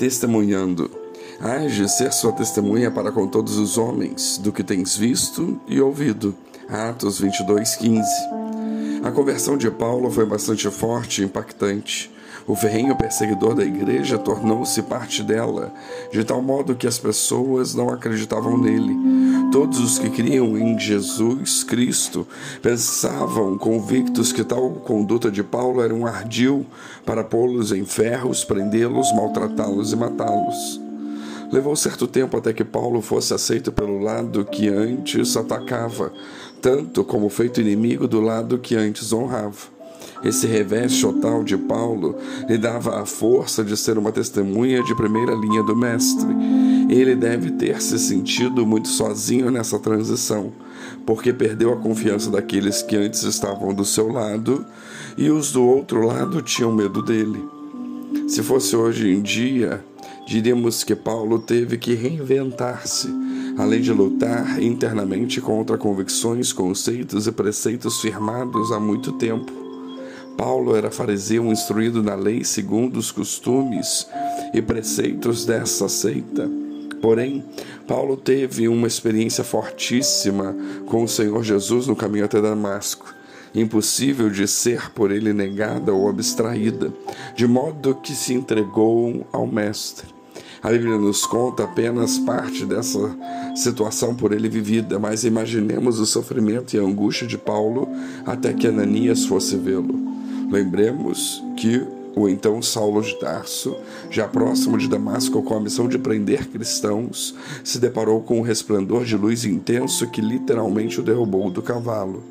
testemunhando. Age ser sua testemunha para com todos os homens, do que tens visto e ouvido. Atos 22, 15. A conversão de Paulo foi bastante forte e impactante. O ferrenho perseguidor da igreja tornou-se parte dela, de tal modo que as pessoas não acreditavam nele. Todos os que criam em Jesus Cristo pensavam convictos que tal conduta de Paulo era um ardil para pô-los em ferros, prendê-los, maltratá-los e matá-los. Levou certo tempo até que Paulo fosse aceito pelo lado que antes atacava, tanto como feito inimigo do lado que antes honrava. Esse revés total de Paulo lhe dava a força de ser uma testemunha de primeira linha do Mestre. Ele deve ter se sentido muito sozinho nessa transição, porque perdeu a confiança daqueles que antes estavam do seu lado e os do outro lado tinham medo dele. Se fosse hoje em dia, diríamos que Paulo teve que reinventar-se, além de lutar internamente contra convicções, conceitos e preceitos firmados há muito tempo. Paulo era fariseu instruído na lei segundo os costumes e preceitos dessa seita. Porém, Paulo teve uma experiência fortíssima com o Senhor Jesus no caminho até Damasco, impossível de ser por ele negada ou abstraída, de modo que se entregou ao Mestre. A Bíblia nos conta apenas parte dessa situação por ele vivida, mas imaginemos o sofrimento e a angústia de Paulo até que Ananias fosse vê-lo. Lembremos que o então Saulo de Tarso, já próximo de Damasco com a missão de prender cristãos, se deparou com um resplendor de luz intenso que literalmente o derrubou do cavalo.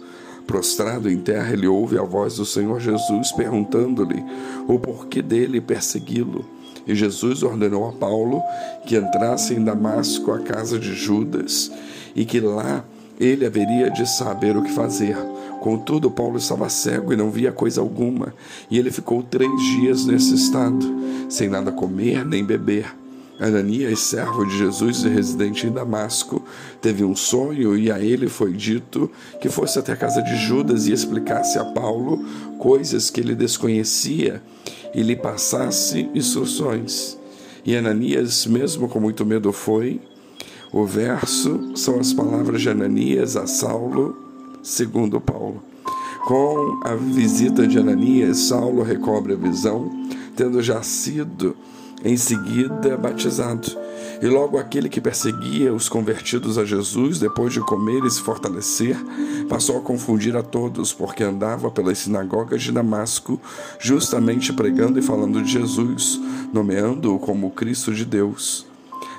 Prostrado em terra, ele ouve a voz do Senhor Jesus perguntando-lhe o porquê dele persegui-lo. E Jesus ordenou a Paulo que entrasse em Damasco, à casa de Judas, e que lá ele haveria de saber o que fazer Contudo, Paulo estava cego e não via coisa alguma, e ele ficou três dias nesse estado, sem nada comer nem beber. Ananias, servo de Jesus e residente em Damasco, teve um sonho e a ele foi dito que fosse até a casa de Judas e explicasse a Paulo coisas que ele desconhecia e lhe passasse instruções. E Ananias, mesmo com muito medo, foi. O verso são as palavras de Ananias a Saulo segundo Paulo. Com a visita de Ananias, Saulo recobre a visão, tendo já sido em seguida batizado. E logo aquele que perseguia os convertidos a Jesus, depois de comer e se fortalecer, passou a confundir a todos, porque andava pelas sinagogas de Damasco, justamente pregando e falando de Jesus, nomeando-o como Cristo de Deus.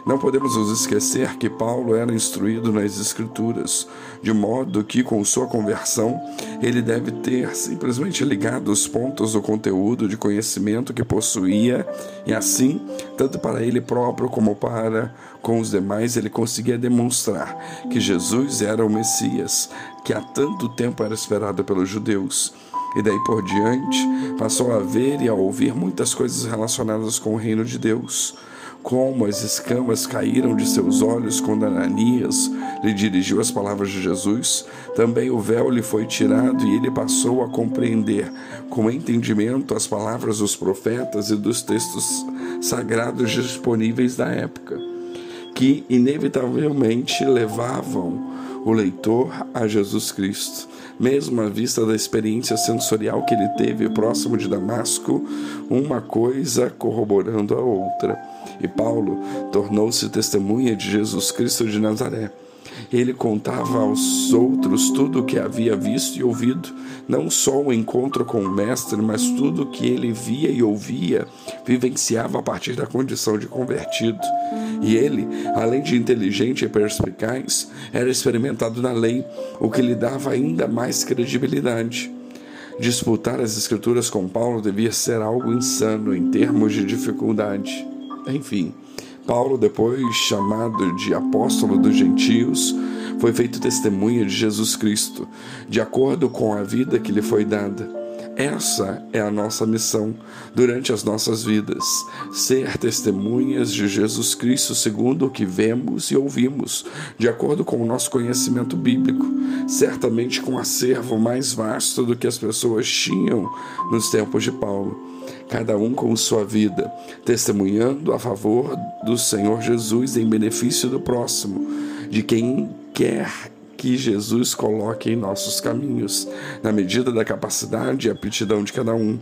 Não podemos nos esquecer que Paulo era instruído nas Escrituras, de modo que, com sua conversão, ele deve ter simplesmente ligado os pontos do conteúdo de conhecimento que possuía, e assim, tanto para ele próprio como para com os demais, ele conseguia demonstrar que Jesus era o Messias, que há tanto tempo era esperado pelos judeus. E daí por diante, passou a ver e a ouvir muitas coisas relacionadas com o reino de Deus como as escamas caíram de seus olhos quando Ananias lhe dirigiu as palavras de Jesus, também o véu lhe foi tirado e ele passou a compreender com entendimento as palavras dos profetas e dos textos sagrados disponíveis da época, que inevitavelmente levavam o leitor a Jesus Cristo. Mesmo à vista da experiência sensorial que ele teve próximo de Damasco, uma coisa corroborando a outra. E Paulo tornou-se testemunha de Jesus Cristo de Nazaré. Ele contava aos outros tudo o que havia visto e ouvido, não só o encontro com o Mestre, mas tudo o que ele via e ouvia, vivenciava a partir da condição de convertido. E ele, além de inteligente e perspicaz, era experimentado na lei, o que lhe dava ainda mais credibilidade. Disputar as Escrituras com Paulo devia ser algo insano em termos de dificuldade. Enfim, Paulo, depois chamado de apóstolo dos gentios, foi feito testemunha de Jesus Cristo, de acordo com a vida que lhe foi dada. Essa é a nossa missão durante as nossas vidas: ser testemunhas de Jesus Cristo segundo o que vemos e ouvimos, de acordo com o nosso conhecimento bíblico, certamente com um acervo mais vasto do que as pessoas tinham nos tempos de Paulo. Cada um com sua vida, testemunhando a favor do Senhor Jesus em benefício do próximo, de quem quer que Jesus coloque em nossos caminhos, na medida da capacidade e aptidão de cada um.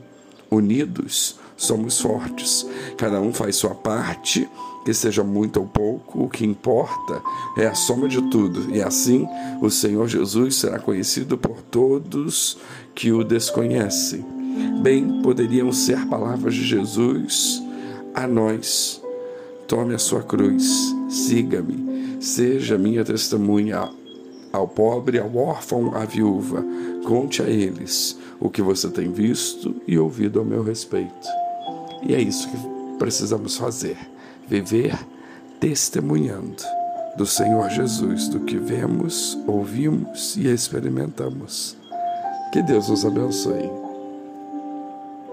Unidos, somos fortes. Cada um faz sua parte, que seja muito ou pouco, o que importa é a soma de tudo. E assim, o Senhor Jesus será conhecido por todos que o desconhecem. Bem, poderiam ser palavras de Jesus a nós. Tome a sua cruz, siga-me, seja minha testemunha ao pobre, ao órfão, à viúva. Conte a eles o que você tem visto e ouvido ao meu respeito. E é isso que precisamos fazer: viver testemunhando do Senhor Jesus, do que vemos, ouvimos e experimentamos. Que Deus nos abençoe.